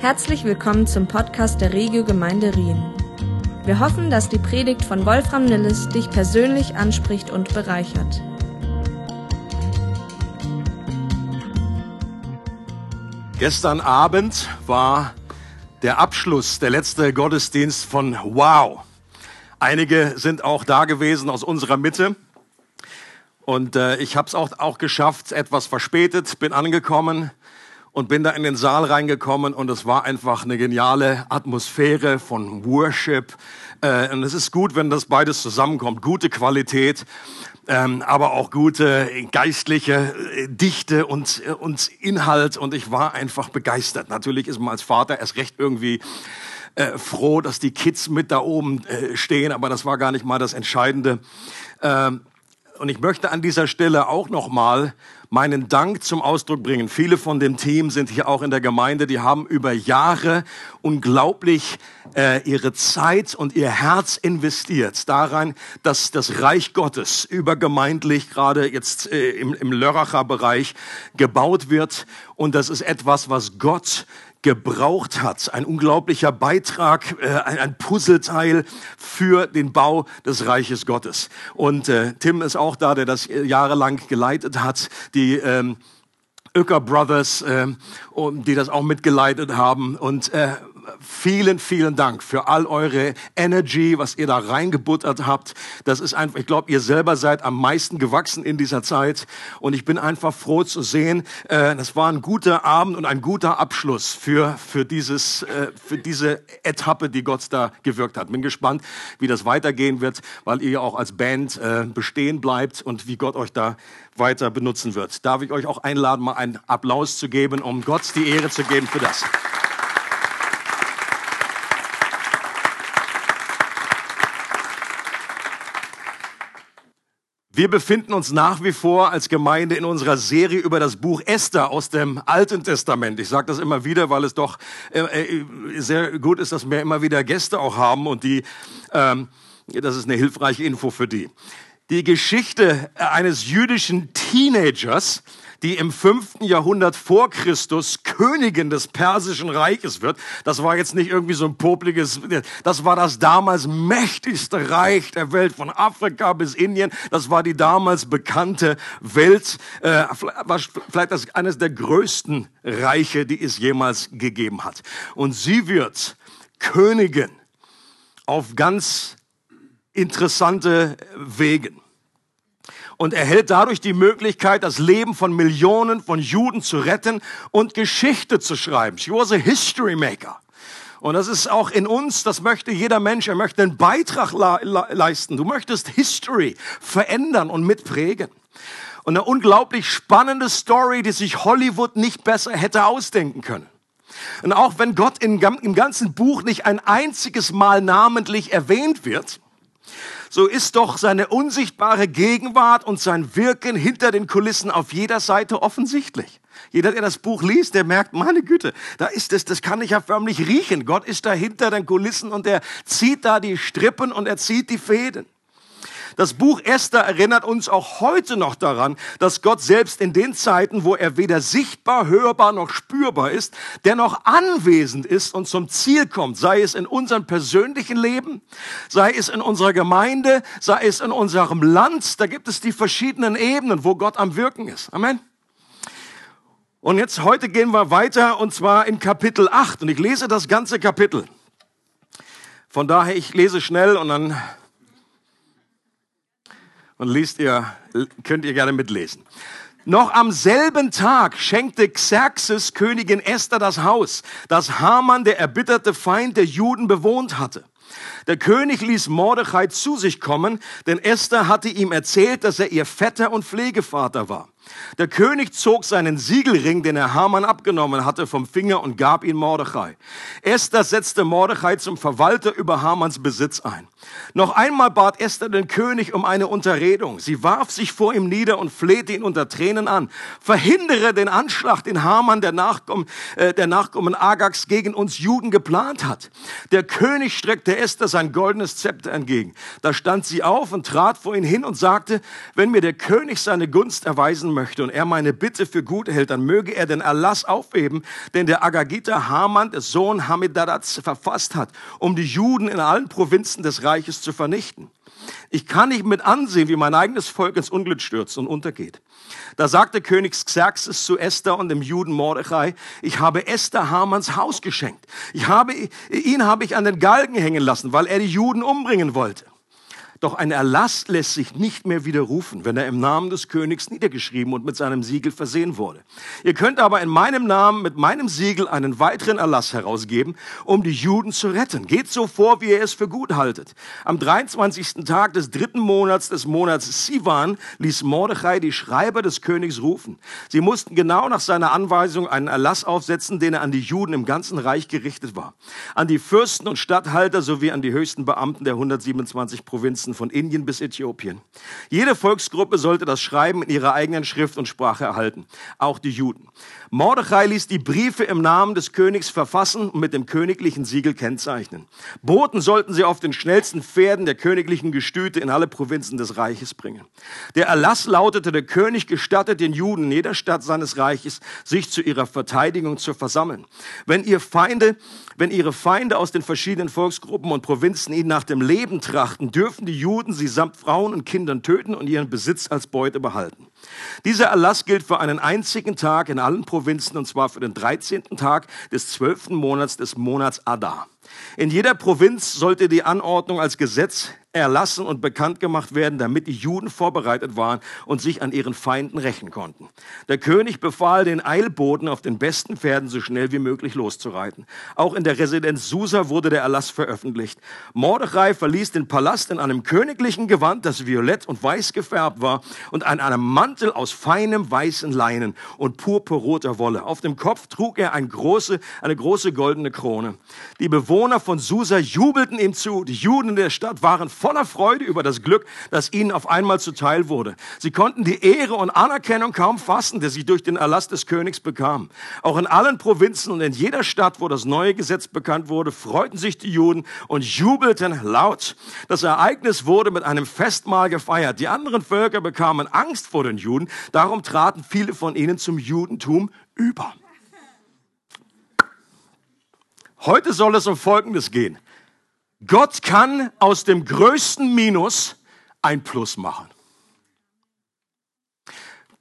Herzlich willkommen zum Podcast der Regio Gemeinde Rien. Wir hoffen, dass die Predigt von Wolfram Nilles dich persönlich anspricht und bereichert. Gestern Abend war der Abschluss, der letzte Gottesdienst von Wow. Einige sind auch da gewesen aus unserer Mitte. Und äh, ich habe es auch, auch geschafft, etwas verspätet, bin angekommen und bin da in den Saal reingekommen und es war einfach eine geniale Atmosphäre von Worship. Äh, und es ist gut, wenn das beides zusammenkommt. Gute Qualität, ähm, aber auch gute geistliche äh, Dichte und, äh, und Inhalt. Und ich war einfach begeistert. Natürlich ist man als Vater erst recht irgendwie äh, froh, dass die Kids mit da oben äh, stehen, aber das war gar nicht mal das Entscheidende. Ähm, und ich möchte an dieser Stelle auch noch mal meinen Dank zum Ausdruck bringen. Viele von dem Team sind hier auch in der Gemeinde, die haben über Jahre unglaublich äh, ihre Zeit und ihr Herz investiert daran, dass das Reich Gottes übergemeindlich gerade jetzt äh, im, im Lörracher Bereich gebaut wird. Und das ist etwas, was Gott gebraucht hat. Ein unglaublicher Beitrag, äh, ein Puzzleteil für den Bau des Reiches Gottes. Und äh, Tim ist auch da, der das jahrelang geleitet hat. Die ähm, Öcker Brothers, äh, die das auch mitgeleitet haben. Und äh, vielen, vielen Dank für all eure Energy, was ihr da reingebuttert habt. Das ist einfach, ich glaube, ihr selber seid am meisten gewachsen in dieser Zeit. Und ich bin einfach froh zu sehen, äh, das war ein guter Abend und ein guter Abschluss für, für, dieses, äh, für diese Etappe, die Gott da gewirkt hat. Bin gespannt, wie das weitergehen wird, weil ihr auch als Band äh, bestehen bleibt und wie Gott euch da weiter benutzen wird. Darf ich euch auch einladen, mal einen Applaus zu geben, um Gott die Ehre zu geben für das. Wir befinden uns nach wie vor als Gemeinde in unserer Serie über das Buch Esther aus dem Alten Testament. Ich sage das immer wieder, weil es doch äh, äh, sehr gut ist, dass wir immer wieder Gäste auch haben und die, ähm, das ist eine hilfreiche Info für die. Die Geschichte eines jüdischen Teenagers, die im fünften Jahrhundert vor Christus Königin des Persischen Reiches wird. Das war jetzt nicht irgendwie so ein popliges, das war das damals mächtigste Reich der Welt, von Afrika bis Indien. Das war die damals bekannte Welt, äh, vielleicht das eines der größten Reiche, die es jemals gegeben hat. Und sie wird Königin auf ganz interessante Wegen und erhält dadurch die Möglichkeit, das Leben von Millionen von Juden zu retten und Geschichte zu schreiben. She was a history maker. Und das ist auch in uns, das möchte jeder Mensch, er möchte einen Beitrag leisten. Du möchtest History verändern und mitprägen. Und eine unglaublich spannende Story, die sich Hollywood nicht besser hätte ausdenken können. Und auch wenn Gott im ganzen Buch nicht ein einziges Mal namentlich erwähnt wird, so ist doch seine unsichtbare Gegenwart und sein Wirken hinter den Kulissen auf jeder Seite offensichtlich. Jeder, der das Buch liest, der merkt, meine Güte, da ist es, das kann ich ja förmlich riechen. Gott ist da hinter den Kulissen und er zieht da die Strippen und er zieht die Fäden. Das Buch Esther erinnert uns auch heute noch daran, dass Gott selbst in den Zeiten, wo er weder sichtbar, hörbar noch spürbar ist, dennoch anwesend ist und zum Ziel kommt, sei es in unserem persönlichen Leben, sei es in unserer Gemeinde, sei es in unserem Land. Da gibt es die verschiedenen Ebenen, wo Gott am Wirken ist. Amen. Und jetzt heute gehen wir weiter und zwar in Kapitel 8 und ich lese das ganze Kapitel. Von daher, ich lese schnell und dann und liest ihr, könnt ihr gerne mitlesen. Noch am selben Tag schenkte Xerxes Königin Esther das Haus, das Haman, der erbitterte Feind der Juden, bewohnt hatte. Der König ließ Mordechai zu sich kommen, denn Esther hatte ihm erzählt, dass er ihr Vetter und Pflegevater war. Der König zog seinen Siegelring, den er Haman abgenommen hatte, vom Finger und gab ihn Mordechai. Esther setzte Mordechai zum Verwalter über Hamans Besitz ein. Noch einmal bat Esther den König um eine Unterredung. Sie warf sich vor ihm nieder und flehte ihn unter Tränen an. Verhindere den Anschlag, den Haman, der Nachkommen, äh, der Nachkommen Agags, gegen uns Juden geplant hat. Der König streckte Esther sein goldenes Zepter entgegen. Da stand sie auf und trat vor ihn hin und sagte, wenn mir der König seine Gunst erweisen erlösen möchte und er meine Bitte für gut hält, dann möge er den Erlass aufheben, den der Agagiter Haman, der Sohn Hamidadats, verfasst hat, um die Juden in allen Provinzen des Reiches zu vernichten. Ich kann nicht mit ansehen, wie mein eigenes Volk ins Unglück stürzt und untergeht. Da sagte König Xerxes zu Esther und dem Juden Mordechai, ich habe Esther Hamans Haus geschenkt. Ich habe, ihn habe ich an den Galgen hängen lassen, weil er die Juden umbringen wollte. Doch ein Erlass lässt sich nicht mehr widerrufen, wenn er im Namen des Königs niedergeschrieben und mit seinem Siegel versehen wurde. Ihr könnt aber in meinem Namen mit meinem Siegel einen weiteren Erlass herausgeben, um die Juden zu retten. Geht so vor, wie ihr es für gut haltet. Am 23. Tag des dritten Monats des Monats Sivan ließ Mordechai die Schreiber des Königs rufen. Sie mussten genau nach seiner Anweisung einen Erlass aufsetzen, den er an die Juden im ganzen Reich gerichtet war. An die Fürsten und Statthalter sowie an die höchsten Beamten der 127 Provinzen Grenzen von Indien bis Äthiopien. Jede Volksgruppe sollte das Schreiben in ihrer eigenen Schrift und Sprache erhalten, auch die Juden. Mordechai ließ die Briefe im Namen des Königs verfassen und mit dem königlichen Siegel kennzeichnen. Boten sollten sie auf den schnellsten Pferden der königlichen Gestüte in alle Provinzen des Reiches bringen. Der Erlass lautete, der König gestattet den Juden in jeder Stadt seines Reiches, sich zu ihrer Verteidigung zu versammeln. Wenn ihr Feinde, wenn ihre Feinde aus den verschiedenen Volksgruppen und Provinzen ihnen nach dem Leben trachten, dürfen die Juden sie samt Frauen und Kindern töten und ihren Besitz als Beute behalten. Dieser Erlass gilt für einen einzigen Tag in allen Provinzen, und zwar für den 13. Tag des 12. Monats des Monats Adar. In jeder Provinz sollte die Anordnung als Gesetz erlassen und bekannt gemacht werden, damit die Juden vorbereitet waren und sich an ihren Feinden rächen konnten. Der König befahl den Eilboten auf den besten Pferden so schnell wie möglich loszureiten. Auch in der Residenz Susa wurde der Erlass veröffentlicht. Mordechai verließ den Palast in einem königlichen Gewand, das violett und weiß gefärbt war und an einem Mantel aus feinem weißen Leinen und purpurroter Wolle. Auf dem Kopf trug er eine große, eine große goldene Krone. Die Bewohner von Susa jubelten ihm zu. Die Juden in der Stadt waren voller Freude über das Glück, das ihnen auf einmal zuteil wurde. Sie konnten die Ehre und Anerkennung kaum fassen, die sie durch den Erlass des Königs bekamen. Auch in allen Provinzen und in jeder Stadt, wo das neue Gesetz bekannt wurde, freuten sich die Juden und jubelten laut. Das Ereignis wurde mit einem Festmahl gefeiert. Die anderen Völker bekamen Angst vor den Juden. Darum traten viele von ihnen zum Judentum über. Heute soll es um Folgendes gehen. Gott kann aus dem größten Minus ein Plus machen.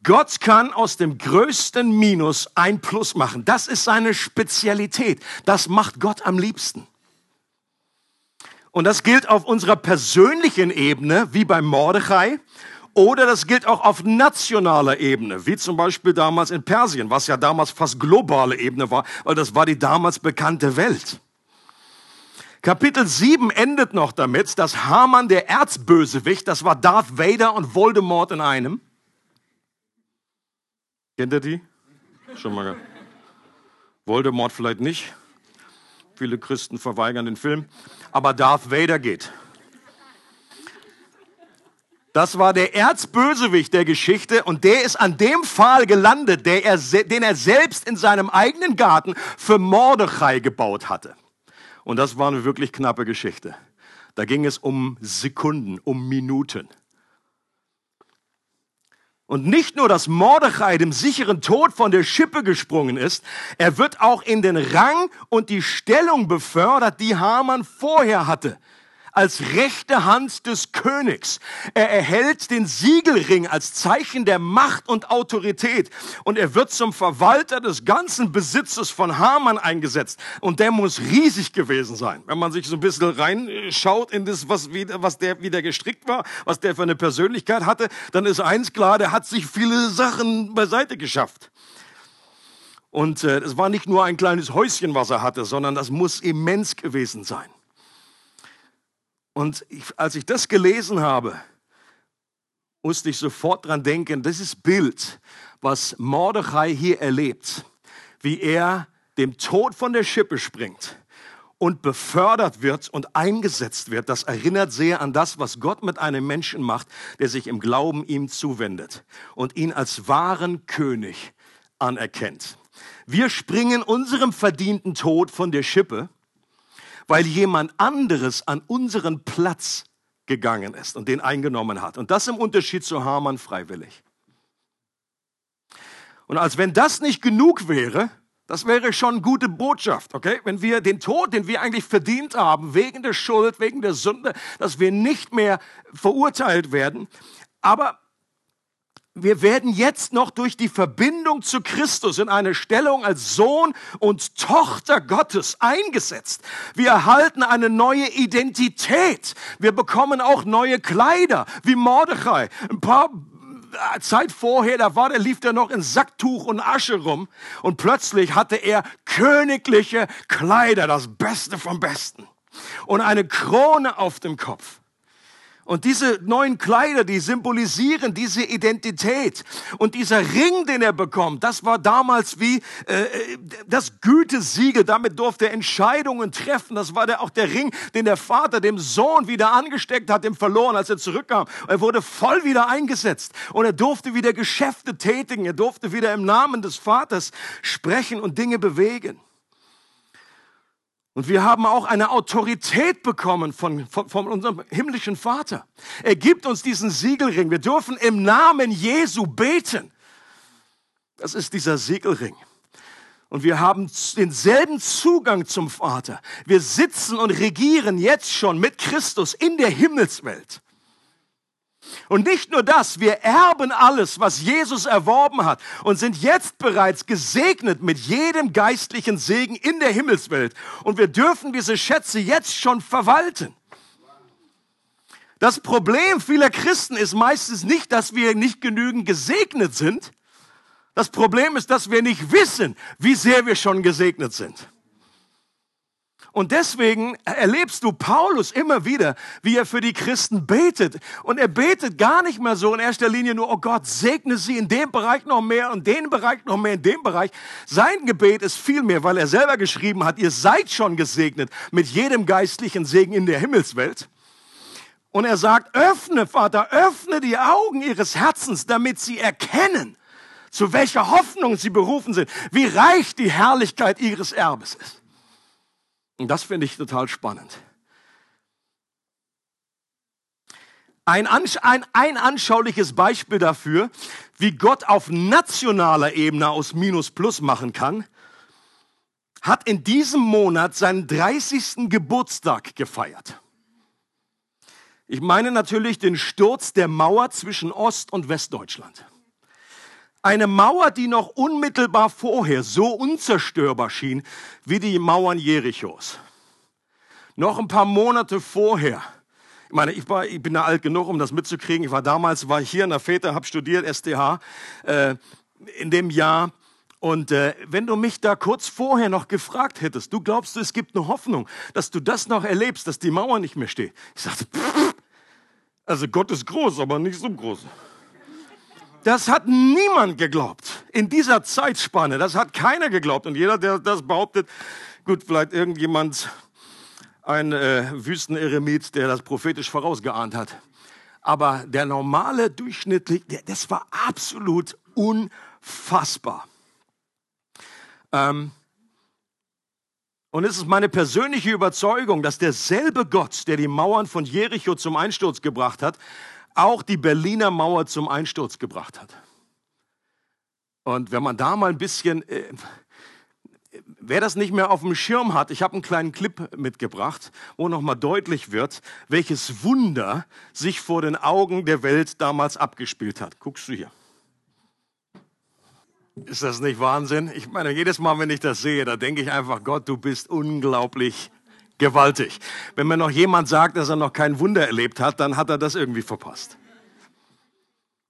Gott kann aus dem größten Minus ein Plus machen. Das ist seine Spezialität. Das macht Gott am liebsten. Und das gilt auf unserer persönlichen Ebene, wie beim Mordechai, oder das gilt auch auf nationaler Ebene, wie zum Beispiel damals in Persien, was ja damals fast globale Ebene war, weil das war die damals bekannte Welt. Kapitel 7 endet noch damit, dass Haman der Erzbösewicht, das war Darth Vader und Voldemort in einem. Kennt ihr die? Schon mal. Voldemort vielleicht nicht. Viele Christen verweigern den Film. Aber Darth Vader geht. Das war der Erzbösewicht der Geschichte und der ist an dem Pfahl gelandet, er, den er selbst in seinem eigenen Garten für Mordechai gebaut hatte. Und das war eine wirklich knappe Geschichte. Da ging es um Sekunden, um Minuten. Und nicht nur, dass Mordechai dem sicheren Tod von der Schippe gesprungen ist, er wird auch in den Rang und die Stellung befördert, die Haman vorher hatte als rechte Hand des Königs. Er erhält den Siegelring als Zeichen der Macht und Autorität und er wird zum Verwalter des ganzen Besitzes von Haman eingesetzt und der muss riesig gewesen sein. Wenn man sich so ein bisschen reinschaut in das, was, wieder, was der wieder gestrickt war, was der für eine Persönlichkeit hatte, dann ist eins klar, der hat sich viele Sachen beiseite geschafft. Und äh, es war nicht nur ein kleines Häuschen, was er hatte, sondern das muss immens gewesen sein. Und ich, als ich das gelesen habe, musste ich sofort dran denken, das ist Bild, was Mordechai hier erlebt, wie er dem Tod von der Schippe springt und befördert wird und eingesetzt wird. Das erinnert sehr an das, was Gott mit einem Menschen macht, der sich im Glauben ihm zuwendet und ihn als wahren König anerkennt. Wir springen unserem verdienten Tod von der Schippe weil jemand anderes an unseren Platz gegangen ist und den eingenommen hat. Und das im Unterschied zu Hamann freiwillig. Und als wenn das nicht genug wäre, das wäre schon gute Botschaft, okay? Wenn wir den Tod, den wir eigentlich verdient haben, wegen der Schuld, wegen der Sünde, dass wir nicht mehr verurteilt werden. Aber wir werden jetzt noch durch die Verbindung zu Christus in eine Stellung als Sohn und Tochter Gottes eingesetzt. Wir erhalten eine neue Identität. Wir bekommen auch neue Kleider, wie Mordechai. Ein paar Zeit vorher, da war der, lief er noch in Sacktuch und Asche rum und plötzlich hatte er königliche Kleider, das Beste vom Besten und eine Krone auf dem Kopf. Und diese neuen Kleider, die symbolisieren diese Identität. Und dieser Ring, den er bekommt, das war damals wie äh, das Gütesiegel. Damit durfte er Entscheidungen treffen. Das war der, auch der Ring, den der Vater dem Sohn wieder angesteckt hat, dem verloren, als er zurückkam. Er wurde voll wieder eingesetzt. Und er durfte wieder Geschäfte tätigen. Er durfte wieder im Namen des Vaters sprechen und Dinge bewegen. Und wir haben auch eine Autorität bekommen von, von, von, unserem himmlischen Vater. Er gibt uns diesen Siegelring. Wir dürfen im Namen Jesu beten. Das ist dieser Siegelring. Und wir haben denselben Zugang zum Vater. Wir sitzen und regieren jetzt schon mit Christus in der Himmelswelt. Und nicht nur das, wir erben alles, was Jesus erworben hat und sind jetzt bereits gesegnet mit jedem geistlichen Segen in der Himmelswelt. Und wir dürfen diese Schätze jetzt schon verwalten. Das Problem vieler Christen ist meistens nicht, dass wir nicht genügend gesegnet sind. Das Problem ist, dass wir nicht wissen, wie sehr wir schon gesegnet sind. Und deswegen erlebst du Paulus immer wieder, wie er für die Christen betet. Und er betet gar nicht mehr so in erster Linie nur, oh Gott, segne sie in dem Bereich noch mehr und den Bereich noch mehr, in dem Bereich. Sein Gebet ist viel mehr, weil er selber geschrieben hat, ihr seid schon gesegnet mit jedem geistlichen Segen in der Himmelswelt. Und er sagt, öffne, Vater, öffne die Augen ihres Herzens, damit sie erkennen, zu welcher Hoffnung sie berufen sind, wie reich die Herrlichkeit ihres Erbes ist. Und das finde ich total spannend. Ein, ein, ein anschauliches Beispiel dafür, wie Gott auf nationaler Ebene aus Minus Plus machen kann, hat in diesem Monat seinen 30. Geburtstag gefeiert. Ich meine natürlich den Sturz der Mauer zwischen Ost- und Westdeutschland. Eine Mauer, die noch unmittelbar vorher so unzerstörbar schien wie die Mauern Jerichos. Noch ein paar Monate vorher. Ich meine, ich, war, ich bin da alt genug, um das mitzukriegen. Ich war damals, war hier in der Väter, habe studiert, STH, äh, in dem Jahr. Und äh, wenn du mich da kurz vorher noch gefragt hättest, du glaubst, es gibt eine Hoffnung, dass du das noch erlebst, dass die Mauer nicht mehr steht. Ich sagte, pff, also Gott ist groß, aber nicht so groß. Das hat niemand geglaubt in dieser Zeitspanne. Das hat keiner geglaubt. Und jeder, der das behauptet, gut, vielleicht irgendjemand, ein äh, Wüsteneremit, der das prophetisch vorausgeahnt hat. Aber der normale durchschnittliche, das war absolut unfassbar. Ähm, und es ist meine persönliche Überzeugung, dass derselbe Gott, der die Mauern von Jericho zum Einsturz gebracht hat, auch die Berliner Mauer zum Einsturz gebracht hat. Und wenn man da mal ein bisschen, äh, wer das nicht mehr auf dem Schirm hat, ich habe einen kleinen Clip mitgebracht, wo nochmal deutlich wird, welches Wunder sich vor den Augen der Welt damals abgespielt hat. Guckst du hier. Ist das nicht Wahnsinn? Ich meine, jedes Mal, wenn ich das sehe, da denke ich einfach, Gott, du bist unglaublich Gewaltig. Wenn mir noch jemand sagt, dass er noch kein Wunder erlebt hat, dann hat er das irgendwie verpasst.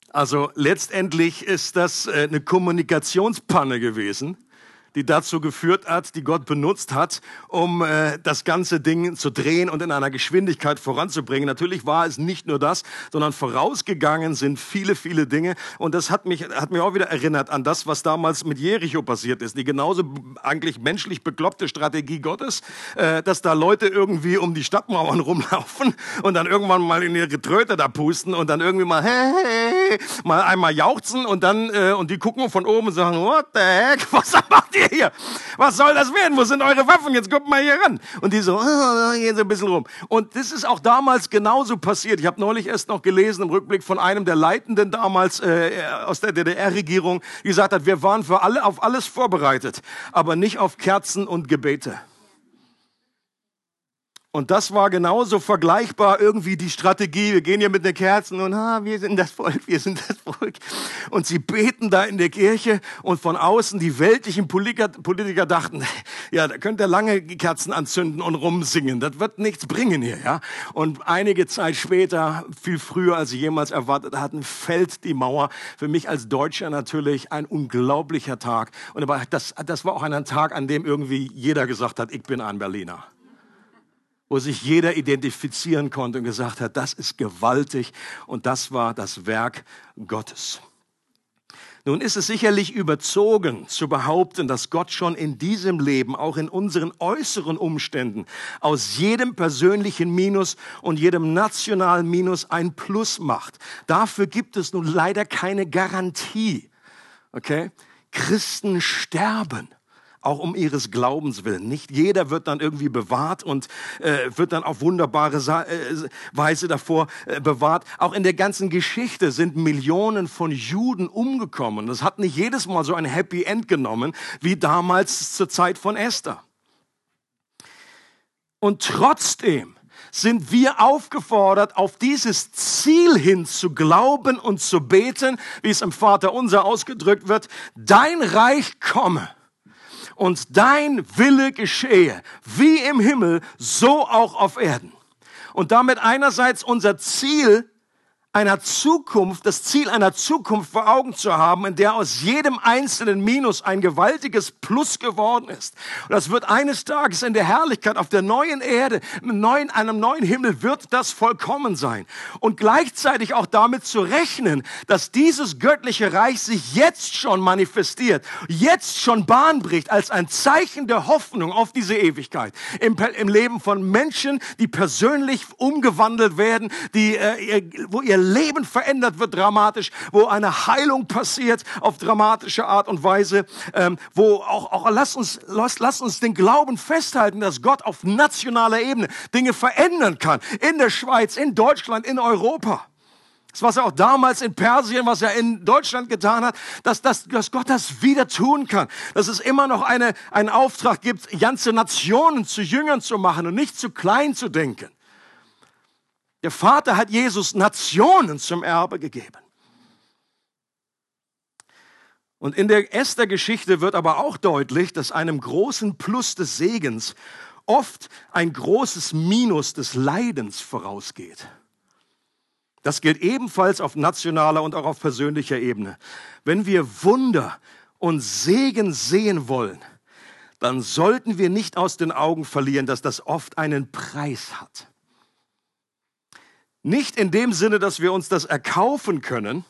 Also letztendlich ist das äh, eine Kommunikationspanne gewesen die dazu geführt hat, die Gott benutzt hat, um äh, das ganze Ding zu drehen und in einer Geschwindigkeit voranzubringen. Natürlich war es nicht nur das, sondern vorausgegangen sind viele, viele Dinge. Und das hat mich, hat mich auch wieder erinnert an das, was damals mit Jericho passiert ist. Die genauso eigentlich menschlich bekloppte Strategie Gottes, äh, dass da Leute irgendwie um die Stadtmauern rumlaufen und dann irgendwann mal in ihre Tröte da pusten und dann irgendwie mal, hey, hey, mal einmal jauchzen und dann, äh, und die gucken von oben und sagen, what the heck, was macht ihr ihr hier? Was soll das werden? Wo sind eure Waffen? Jetzt kommt mal hier ran. Und die so, gehen so ein bisschen rum. Und das ist auch damals genauso passiert. Ich habe neulich erst noch gelesen im Rückblick von einem der Leitenden damals äh, aus der DDR-Regierung, die gesagt hat, wir waren für alle auf alles vorbereitet, aber nicht auf Kerzen und Gebete. Und das war genauso vergleichbar irgendwie die Strategie. Wir gehen hier mit den Kerzen und ah, wir sind das Volk, wir sind das Volk. Und sie beten da in der Kirche und von außen die weltlichen Politiker, Politiker dachten, ja, da könnt ihr lange Kerzen anzünden und rumsingen. Das wird nichts bringen hier, ja. Und einige Zeit später, viel früher als sie jemals erwartet hatten, fällt die Mauer. Für mich als Deutscher natürlich ein unglaublicher Tag. Und aber das, das war auch ein Tag, an dem irgendwie jeder gesagt hat, ich bin ein Berliner wo sich jeder identifizieren konnte und gesagt hat, das ist gewaltig und das war das Werk Gottes. Nun ist es sicherlich überzogen zu behaupten, dass Gott schon in diesem Leben, auch in unseren äußeren Umständen, aus jedem persönlichen Minus und jedem nationalen Minus ein Plus macht. Dafür gibt es nun leider keine Garantie. Okay? Christen sterben auch um ihres Glaubens willen. Nicht jeder wird dann irgendwie bewahrt und äh, wird dann auf wunderbare Sa äh, Weise davor äh, bewahrt. Auch in der ganzen Geschichte sind Millionen von Juden umgekommen. Das hat nicht jedes Mal so ein Happy End genommen wie damals zur Zeit von Esther. Und trotzdem sind wir aufgefordert, auf dieses Ziel hin zu glauben und zu beten, wie es im Vater unser ausgedrückt wird, dein Reich komme und dein Wille geschehe, wie im Himmel, so auch auf Erden. Und damit einerseits unser Ziel einer Zukunft, das Ziel einer Zukunft vor Augen zu haben, in der aus jedem einzelnen Minus ein gewaltiges Plus geworden ist. Und das wird eines Tages in der Herrlichkeit auf der neuen Erde, im einem neuen Himmel wird das vollkommen sein. Und gleichzeitig auch damit zu rechnen, dass dieses göttliche Reich sich jetzt schon manifestiert, jetzt schon Bahn bricht als ein Zeichen der Hoffnung auf diese Ewigkeit. Im, im Leben von Menschen, die persönlich umgewandelt werden, die, äh, wo ihr Leben verändert wird dramatisch, wo eine Heilung passiert auf dramatische Art und Weise, ähm, wo auch, auch lass uns, lass, lass uns den Glauben festhalten, dass Gott auf nationaler Ebene Dinge verändern kann. In der Schweiz, in Deutschland, in Europa. Das, was er auch damals in Persien, was er in Deutschland getan hat, dass, dass, dass Gott das wieder tun kann. Dass es immer noch eine, einen Auftrag gibt, ganze Nationen zu Jüngern zu machen und nicht zu klein zu denken. Der Vater hat Jesus Nationen zum Erbe gegeben. Und in der Esther-Geschichte wird aber auch deutlich, dass einem großen Plus des Segens oft ein großes Minus des Leidens vorausgeht. Das gilt ebenfalls auf nationaler und auch auf persönlicher Ebene. Wenn wir Wunder und Segen sehen wollen, dann sollten wir nicht aus den Augen verlieren, dass das oft einen Preis hat. Nicht in dem Sinne, dass wir uns das erkaufen können,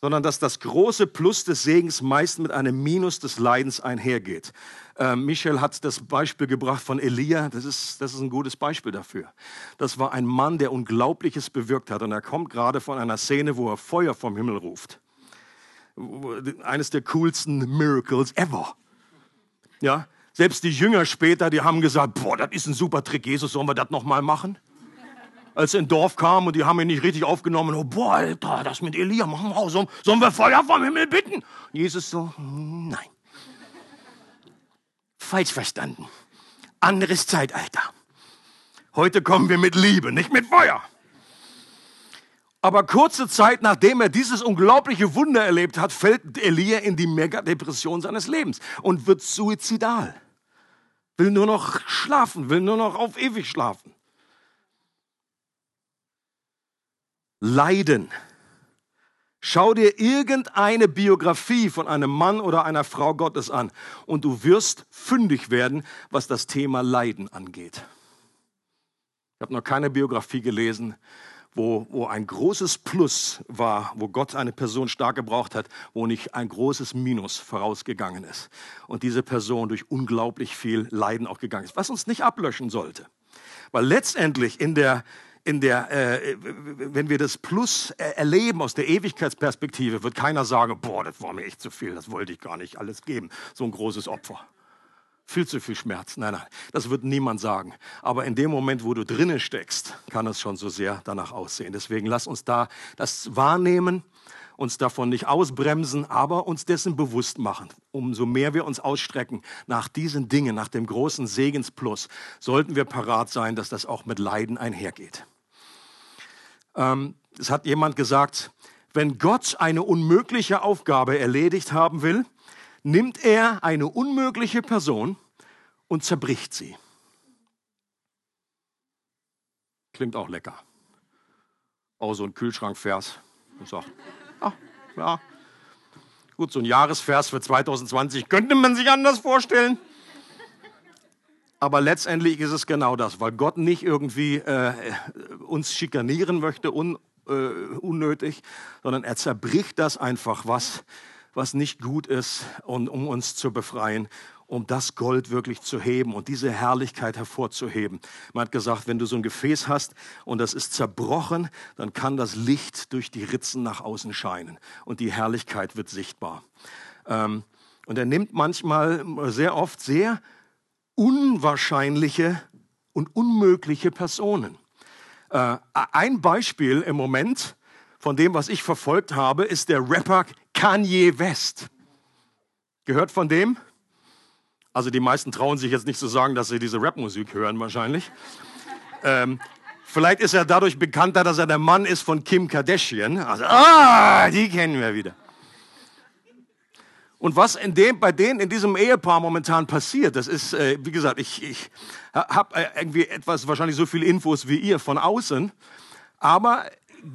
sondern dass das große Plus des Segens meist mit einem Minus des Leidens einhergeht. Äh, Michel hat das Beispiel gebracht von Elia. Das ist, das ist ein gutes Beispiel dafür. Das war ein Mann, der Unglaubliches bewirkt hat. Und er kommt gerade von einer Szene, wo er Feuer vom Himmel ruft. Eines der coolsten Miracles ever. Ja, selbst die Jünger später, die haben gesagt, boah, das ist ein super Trick, Jesus, sollen wir das nochmal machen? Als er in Dorf kam und die haben ihn nicht richtig aufgenommen. Oh, boah, Alter, das mit Elia, machen wir auch so. Sollen wir Feuer vom Himmel bitten? Jesus so, hm, nein. Falsch verstanden. Anderes Zeitalter. Heute kommen wir mit Liebe, nicht mit Feuer. Aber kurze Zeit nachdem er dieses unglaubliche Wunder erlebt hat, fällt Elia in die Megadepression seines Lebens und wird suizidal. Will nur noch schlafen, will nur noch auf ewig schlafen. Leiden. Schau dir irgendeine Biografie von einem Mann oder einer Frau Gottes an und du wirst fündig werden, was das Thema Leiden angeht. Ich habe noch keine Biografie gelesen, wo, wo ein großes Plus war, wo Gott eine Person stark gebraucht hat, wo nicht ein großes Minus vorausgegangen ist. Und diese Person durch unglaublich viel Leiden auch gegangen ist, was uns nicht ablöschen sollte. Weil letztendlich in der in der, äh, wenn wir das Plus erleben aus der Ewigkeitsperspektive, wird keiner sagen, boah, das war mir echt zu viel, das wollte ich gar nicht alles geben, so ein großes Opfer. Viel zu viel Schmerz. Nein, nein, das wird niemand sagen. Aber in dem Moment, wo du drinnen steckst, kann es schon so sehr danach aussehen. Deswegen lass uns da das wahrnehmen uns davon nicht ausbremsen, aber uns dessen bewusst machen. Umso mehr wir uns ausstrecken nach diesen Dingen, nach dem großen Segensplus, sollten wir parat sein, dass das auch mit Leiden einhergeht. Ähm, es hat jemand gesagt, wenn Gott eine unmögliche Aufgabe erledigt haben will, nimmt er eine unmögliche Person und zerbricht sie. Klingt auch lecker. Auch so ein Kühlschrankvers. Und sagt, ah, ja. Gut, so ein Jahresvers für 2020 könnte man sich anders vorstellen. Aber letztendlich ist es genau das, weil Gott nicht irgendwie äh, uns schikanieren möchte, un, äh, unnötig, sondern er zerbricht das einfach, was, was nicht gut ist, und, um uns zu befreien um das Gold wirklich zu heben und diese Herrlichkeit hervorzuheben. Man hat gesagt, wenn du so ein Gefäß hast und das ist zerbrochen, dann kann das Licht durch die Ritzen nach außen scheinen und die Herrlichkeit wird sichtbar. Ähm, und er nimmt manchmal, sehr oft sehr unwahrscheinliche und unmögliche Personen. Äh, ein Beispiel im Moment von dem, was ich verfolgt habe, ist der Rapper Kanye West. Gehört von dem? Also die meisten trauen sich jetzt nicht zu sagen, dass sie diese Rapmusik hören wahrscheinlich. Ähm, vielleicht ist er dadurch bekannter, dass er der Mann ist von Kim Kardashian. Also, ah, die kennen wir wieder. Und was in dem, bei denen in diesem Ehepaar momentan passiert, das ist, äh, wie gesagt, ich, ich habe äh, irgendwie etwas, wahrscheinlich so viele Infos wie ihr von außen, aber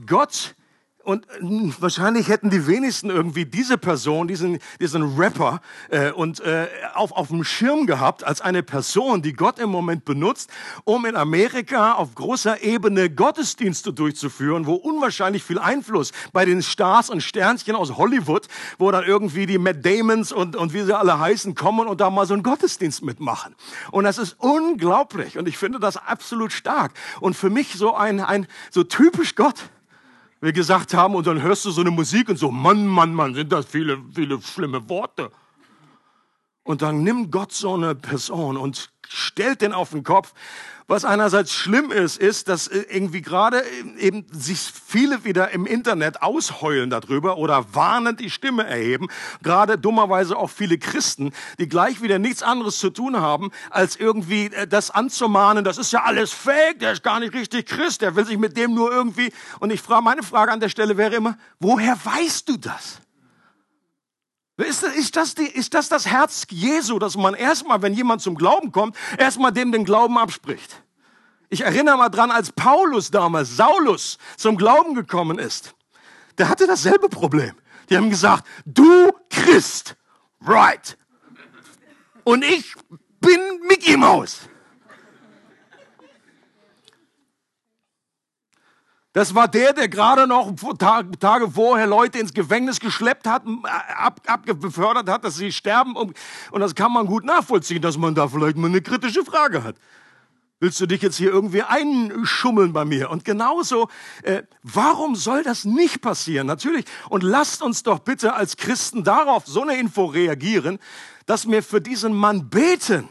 Gott und äh, wahrscheinlich hätten die wenigsten irgendwie diese Person, diesen, diesen Rapper äh, und äh, auf, auf dem Schirm gehabt als eine Person, die Gott im Moment benutzt, um in Amerika auf großer Ebene Gottesdienste durchzuführen, wo unwahrscheinlich viel Einfluss bei den Stars und Sternchen aus Hollywood, wo dann irgendwie die Matt Damons und, und wie sie alle heißen, kommen und da mal so einen Gottesdienst mitmachen. Und das ist unglaublich und ich finde das absolut stark. Und für mich so ein, ein so typisch Gott wir gesagt haben und dann hörst du so eine Musik und so, Mann, Mann, Mann, sind das viele, viele schlimme Worte. Und dann nimmt Gott so eine Person und stellt den auf den Kopf was einerseits schlimm ist, ist, dass äh, irgendwie gerade äh, eben sich viele wieder im Internet ausheulen darüber oder warnend die Stimme erheben. Gerade dummerweise auch viele Christen, die gleich wieder nichts anderes zu tun haben, als irgendwie äh, das anzumahnen. Das ist ja alles fake, der ist gar nicht richtig Christ, der will sich mit dem nur irgendwie. Und ich frage, meine Frage an der Stelle wäre immer, woher weißt du das? Ist, ist, das die, ist das das Herz Jesu, dass man erstmal, wenn jemand zum Glauben kommt, erstmal dem den Glauben abspricht? Ich erinnere mal dran, als Paulus damals, Saulus, zum Glauben gekommen ist. Der hatte dasselbe Problem. Die haben gesagt, du Christ, right. Und ich bin Mickey Mouse. Das war der, der gerade noch Tage vorher Leute ins Gefängnis geschleppt hat, ab, befördert hat, dass sie sterben. Und das kann man gut nachvollziehen, dass man da vielleicht mal eine kritische Frage hat. Willst du dich jetzt hier irgendwie einschummeln bei mir? Und genauso, äh, warum soll das nicht passieren? Natürlich. Und lasst uns doch bitte als Christen darauf so eine Info reagieren, dass wir für diesen Mann beten.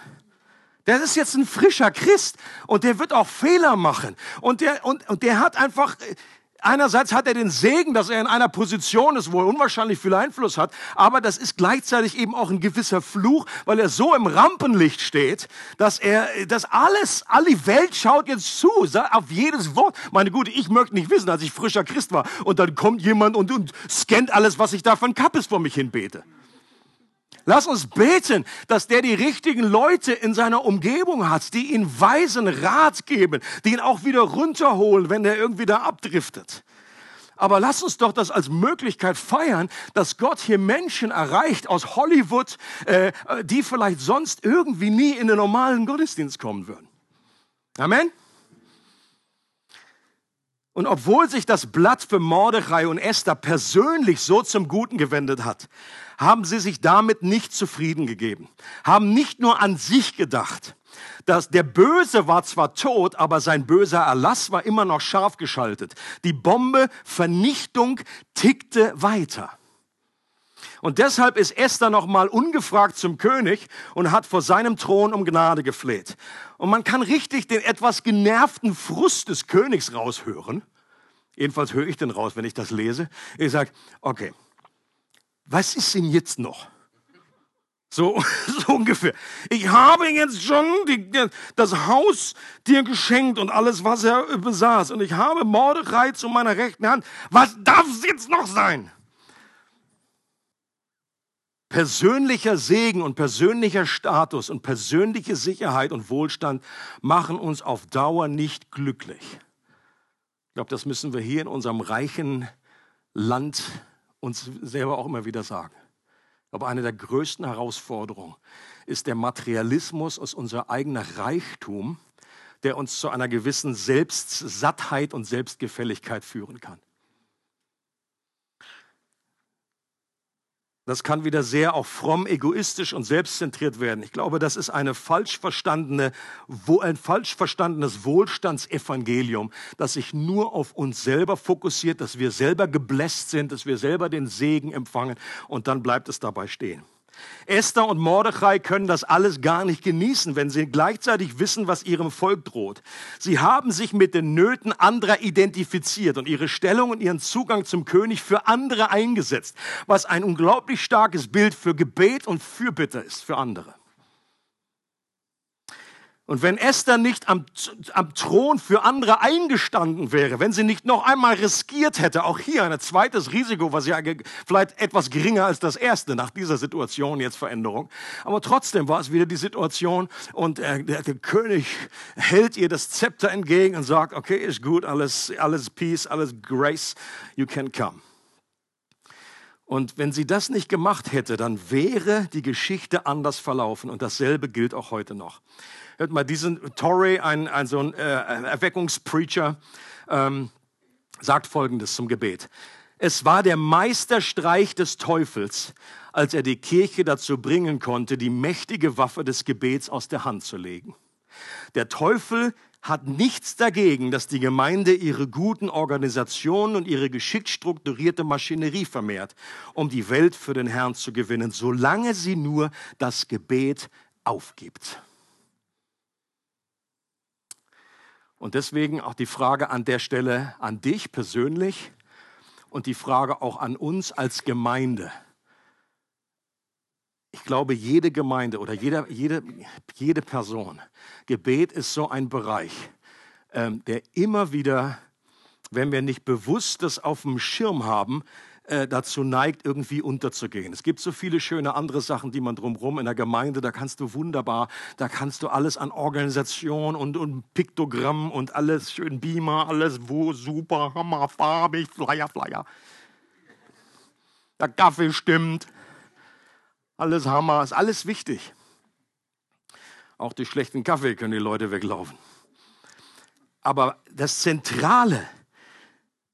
Der ist jetzt ein frischer Christ und der wird auch Fehler machen. Und der, und, und der hat einfach, einerseits hat er den Segen, dass er in einer Position ist, wo er unwahrscheinlich viel Einfluss hat, aber das ist gleichzeitig eben auch ein gewisser Fluch, weil er so im Rampenlicht steht, dass er, dass alles, alle Welt schaut jetzt zu, auf jedes Wort. Meine Gute, ich möchte nicht wissen, als ich frischer Christ war und dann kommt jemand und, und scannt alles, was ich da von Kappes vor mich hin bete. Lass uns beten, dass der die richtigen Leute in seiner Umgebung hat, die ihn weisen Rat geben, die ihn auch wieder runterholen, wenn er irgendwie da abdriftet. Aber lass uns doch das als Möglichkeit feiern, dass Gott hier Menschen erreicht aus Hollywood, äh, die vielleicht sonst irgendwie nie in den normalen Gottesdienst kommen würden. Amen. Und obwohl sich das Blatt für Mordechai und Esther persönlich so zum Guten gewendet hat, haben sie sich damit nicht zufrieden gegeben, haben nicht nur an sich gedacht, dass der Böse war zwar tot, aber sein böser Erlass war immer noch scharf geschaltet. Die Bombe Vernichtung tickte weiter. Und deshalb ist Esther nochmal ungefragt zum König und hat vor seinem Thron um Gnade gefleht. Und man kann richtig den etwas genervten Frust des Königs raushören. Jedenfalls höre ich den raus, wenn ich das lese. Ich sage, okay, was ist denn jetzt noch? So, so ungefähr. Ich habe jetzt schon die, das Haus dir geschenkt und alles, was er besaß. Und ich habe Mordechai zu meiner rechten Hand. Was darf es jetzt noch sein? Persönlicher Segen und persönlicher Status und persönliche Sicherheit und Wohlstand machen uns auf Dauer nicht glücklich. Ich glaube, das müssen wir hier in unserem reichen Land uns selber auch immer wieder sagen. Aber eine der größten Herausforderungen ist der Materialismus aus unser eigener Reichtum, der uns zu einer gewissen Selbstsattheit und Selbstgefälligkeit führen kann. Das kann wieder sehr auch fromm, egoistisch und selbstzentriert werden. Ich glaube, das ist eine falsch verstandene, ein falsch verstandenes Wohlstandsevangelium, das sich nur auf uns selber fokussiert, dass wir selber gebläst sind, dass wir selber den Segen empfangen und dann bleibt es dabei stehen. Esther und Mordechai können das alles gar nicht genießen, wenn sie gleichzeitig wissen, was ihrem Volk droht. Sie haben sich mit den Nöten anderer identifiziert und ihre Stellung und ihren Zugang zum König für andere eingesetzt, was ein unglaublich starkes Bild für Gebet und Fürbitte ist für andere. Und wenn Esther nicht am, am, Thron für andere eingestanden wäre, wenn sie nicht noch einmal riskiert hätte, auch hier ein zweites Risiko, was ja vielleicht etwas geringer als das erste nach dieser Situation jetzt Veränderung, aber trotzdem war es wieder die Situation und äh, der, der, König hält ihr das Zepter entgegen und sagt, okay, ist gut, alles, alles Peace, alles Grace, you can come. Und wenn sie das nicht gemacht hätte, dann wäre die Geschichte anders verlaufen und dasselbe gilt auch heute noch. Hört mal, diesen Torrey, ein, ein so ein äh, Erweckungspreacher, ähm, sagt Folgendes zum Gebet. Es war der Meisterstreich des Teufels, als er die Kirche dazu bringen konnte, die mächtige Waffe des Gebets aus der Hand zu legen. Der Teufel hat nichts dagegen, dass die Gemeinde ihre guten Organisationen und ihre geschickt strukturierte Maschinerie vermehrt, um die Welt für den Herrn zu gewinnen, solange sie nur das Gebet aufgibt. Und deswegen auch die Frage an der Stelle an dich persönlich und die Frage auch an uns als Gemeinde. Ich glaube, jede Gemeinde oder jede, jede, jede Person, Gebet ist so ein Bereich, ähm, der immer wieder, wenn wir nicht bewusst das auf dem Schirm haben, äh, dazu neigt, irgendwie unterzugehen. Es gibt so viele schöne andere Sachen, die man drumherum in der Gemeinde, da kannst du wunderbar, da kannst du alles an Organisation und, und Piktogramm und alles schön Beamer, alles wo super, hammer, farbig, Flyer, Flyer. Der Kaffee stimmt, alles Hammer, ist alles wichtig. Auch durch schlechten Kaffee können die Leute weglaufen. Aber das Zentrale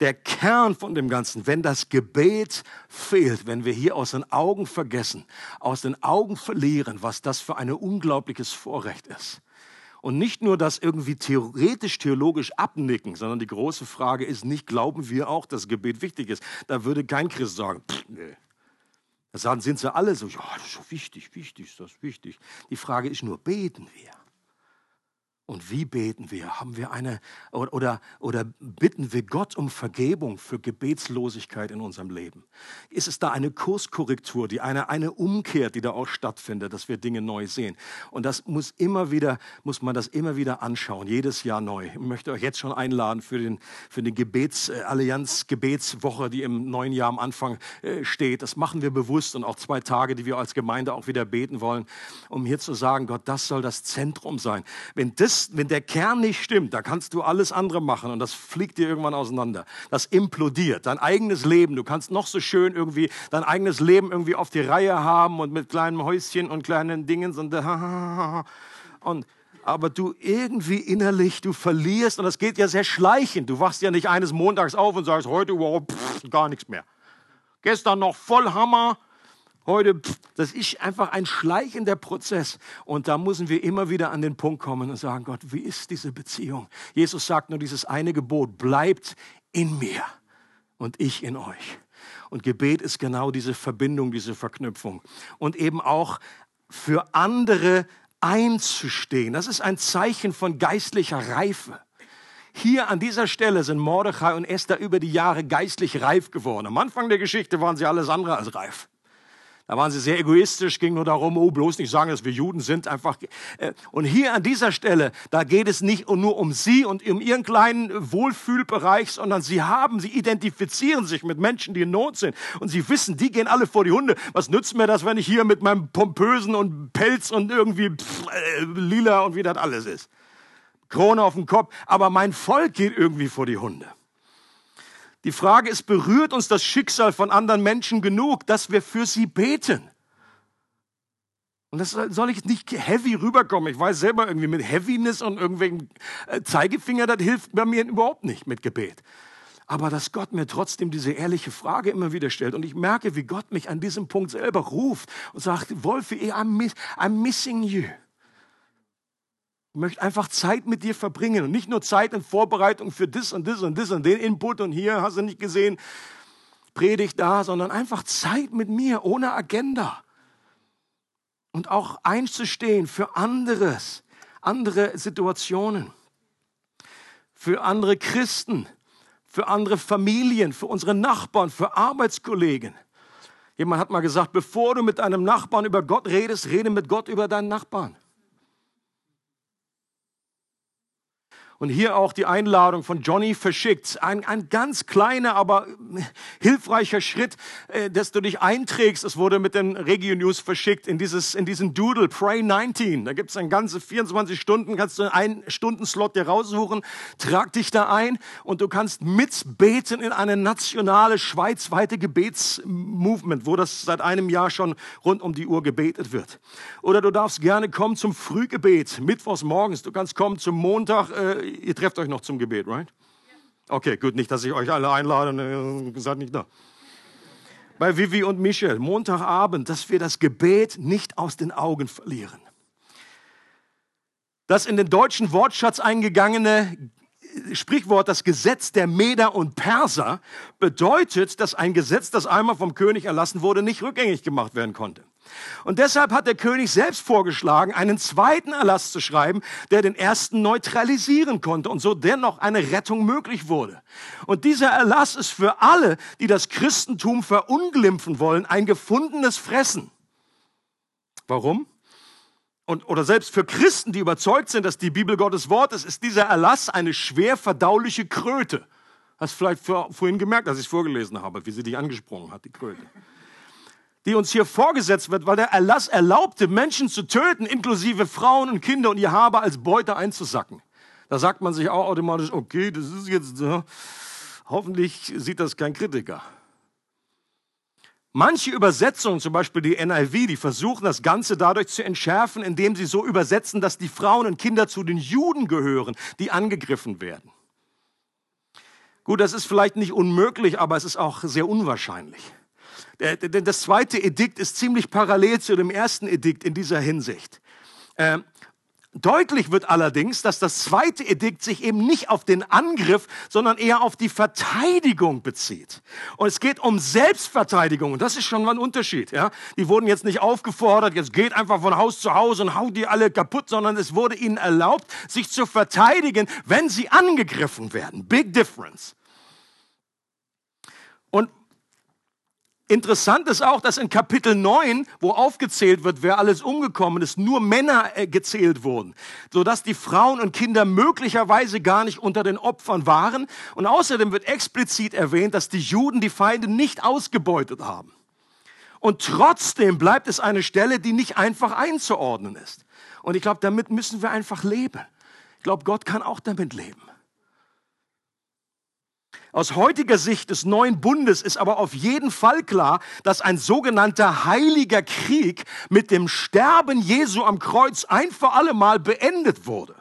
der Kern von dem Ganzen, wenn das Gebet fehlt, wenn wir hier aus den Augen vergessen, aus den Augen verlieren, was das für ein unglaubliches Vorrecht ist. Und nicht nur das irgendwie theoretisch, theologisch abnicken, sondern die große Frage ist nicht, glauben wir auch, dass Gebet wichtig ist? Da würde kein Christ sagen, pff, nee. Da sind sie alle so, ja, das ist wichtig, wichtig, das ist wichtig. Die Frage ist nur, beten wir? Und wie beten wir? Haben wir eine oder, oder bitten wir Gott um Vergebung für Gebetslosigkeit in unserem Leben? Ist es da eine Kurskorrektur, die eine, eine Umkehr, die da auch stattfindet, dass wir Dinge neu sehen? Und das muss immer wieder, muss man das immer wieder anschauen, jedes Jahr neu. Ich möchte euch jetzt schon einladen für den, für den Gebetsallianz, Gebetswoche, die im neuen Jahr am Anfang äh, steht. Das machen wir bewusst und auch zwei Tage, die wir als Gemeinde auch wieder beten wollen, um hier zu sagen, Gott, das soll das Zentrum sein. Wenn das ist, wenn der Kern nicht stimmt, da kannst du alles andere machen und das fliegt dir irgendwann auseinander. Das implodiert. Dein eigenes Leben, du kannst noch so schön irgendwie dein eigenes Leben irgendwie auf die Reihe haben und mit kleinen Häuschen und kleinen Dingen und, und aber du irgendwie innerlich, du verlierst und das geht ja sehr schleichend. Du wachst ja nicht eines Montags auf und sagst, heute wow, pff, gar nichts mehr. Gestern noch voll Hammer, Heute, das ist einfach ein schleichender Prozess. Und da müssen wir immer wieder an den Punkt kommen und sagen, Gott, wie ist diese Beziehung? Jesus sagt nur dieses eine Gebot, bleibt in mir und ich in euch. Und Gebet ist genau diese Verbindung, diese Verknüpfung. Und eben auch für andere einzustehen. Das ist ein Zeichen von geistlicher Reife. Hier an dieser Stelle sind Mordechai und Esther über die Jahre geistlich reif geworden. Am Anfang der Geschichte waren sie alles andere als reif. Da waren sie sehr egoistisch, ging nur darum, oh, bloß nicht sagen, dass wir Juden sind, einfach. Äh, und hier an dieser Stelle, da geht es nicht nur um sie und um ihren kleinen Wohlfühlbereich, sondern sie haben, sie identifizieren sich mit Menschen, die in Not sind. Und sie wissen, die gehen alle vor die Hunde. Was nützt mir das, wenn ich hier mit meinem pompösen und Pelz und irgendwie pff, äh, lila und wie das alles ist? Krone auf dem Kopf. Aber mein Volk geht irgendwie vor die Hunde. Die Frage ist, berührt uns das Schicksal von anderen Menschen genug, dass wir für sie beten? Und das soll ich nicht heavy rüberkommen. Ich weiß selber irgendwie mit Heaviness und irgendwelchen äh, Zeigefinger, das hilft bei mir überhaupt nicht mit Gebet. Aber dass Gott mir trotzdem diese ehrliche Frage immer wieder stellt und ich merke, wie Gott mich an diesem Punkt selber ruft und sagt, Wolfi, I'm, I'm missing you. Ich möchte einfach Zeit mit dir verbringen und nicht nur Zeit in Vorbereitung für das und das und das und den Input und hier hast du nicht gesehen, Predigt da, sondern einfach Zeit mit mir ohne Agenda. Und auch einzustehen für anderes, andere Situationen, für andere Christen, für andere Familien, für unsere Nachbarn, für Arbeitskollegen. Jemand hat mal gesagt, bevor du mit deinem Nachbarn über Gott redest, rede mit Gott über deinen Nachbarn. Und hier auch die Einladung von Johnny verschickt. Ein, ein ganz kleiner, aber hilfreicher Schritt, äh, dass du dich einträgst. Es wurde mit den Regio News verschickt in, dieses, in diesen Doodle, Pray 19. Da gibt es ein ganze 24 Stunden, kannst du einen Stundenslot dir raussuchen, trag dich da ein und du kannst mitbeten in eine nationale, schweizweite Gebetsmovement, wo das seit einem Jahr schon rund um die Uhr gebetet wird. Oder du darfst gerne kommen zum Frühgebet, mittwochs morgens. Du kannst kommen zum Montag, äh, ihr trefft euch noch zum Gebet, right? Okay, gut, nicht, dass ich euch alle einlade, ne, seid nicht da. Bei Vivi und Michel, Montagabend, dass wir das Gebet nicht aus den Augen verlieren. Das in den deutschen Wortschatz eingegangene Sprichwort, das Gesetz der Meder und Perser, bedeutet, dass ein Gesetz, das einmal vom König erlassen wurde, nicht rückgängig gemacht werden konnte. Und deshalb hat der König selbst vorgeschlagen, einen zweiten Erlass zu schreiben, der den ersten neutralisieren konnte und so dennoch eine Rettung möglich wurde. Und dieser Erlass ist für alle, die das Christentum verunglimpfen wollen, ein gefundenes Fressen. Warum? Und, oder selbst für Christen, die überzeugt sind, dass die Bibel Gottes Wort ist, ist dieser Erlass eine schwer verdauliche Kröte. Hast vielleicht vorhin gemerkt, als ich es vorgelesen habe, wie sie dich angesprochen hat, die Kröte die uns hier vorgesetzt wird, weil der Erlass erlaubte, Menschen zu töten, inklusive Frauen und Kinder und ihr Habe als Beute einzusacken. Da sagt man sich auch automatisch, okay, das ist jetzt, äh, hoffentlich sieht das kein Kritiker. Manche Übersetzungen, zum Beispiel die NIV, die versuchen das Ganze dadurch zu entschärfen, indem sie so übersetzen, dass die Frauen und Kinder zu den Juden gehören, die angegriffen werden. Gut, das ist vielleicht nicht unmöglich, aber es ist auch sehr unwahrscheinlich. Das zweite Edikt ist ziemlich parallel zu dem ersten Edikt in dieser Hinsicht. Ähm, deutlich wird allerdings, dass das zweite Edikt sich eben nicht auf den Angriff, sondern eher auf die Verteidigung bezieht. Und es geht um Selbstverteidigung. Und das ist schon mal ein Unterschied. Ja? Die wurden jetzt nicht aufgefordert, jetzt geht einfach von Haus zu Haus und haut die alle kaputt, sondern es wurde ihnen erlaubt, sich zu verteidigen, wenn sie angegriffen werden. Big difference. Und Interessant ist auch, dass in Kapitel 9, wo aufgezählt wird, wer alles umgekommen ist, nur Männer äh, gezählt wurden, sodass die Frauen und Kinder möglicherweise gar nicht unter den Opfern waren. Und außerdem wird explizit erwähnt, dass die Juden die Feinde nicht ausgebeutet haben. Und trotzdem bleibt es eine Stelle, die nicht einfach einzuordnen ist. Und ich glaube, damit müssen wir einfach leben. Ich glaube, Gott kann auch damit leben. Aus heutiger Sicht des neuen Bundes ist aber auf jeden Fall klar, dass ein sogenannter heiliger Krieg mit dem Sterben Jesu am Kreuz ein für alle Mal beendet wurde.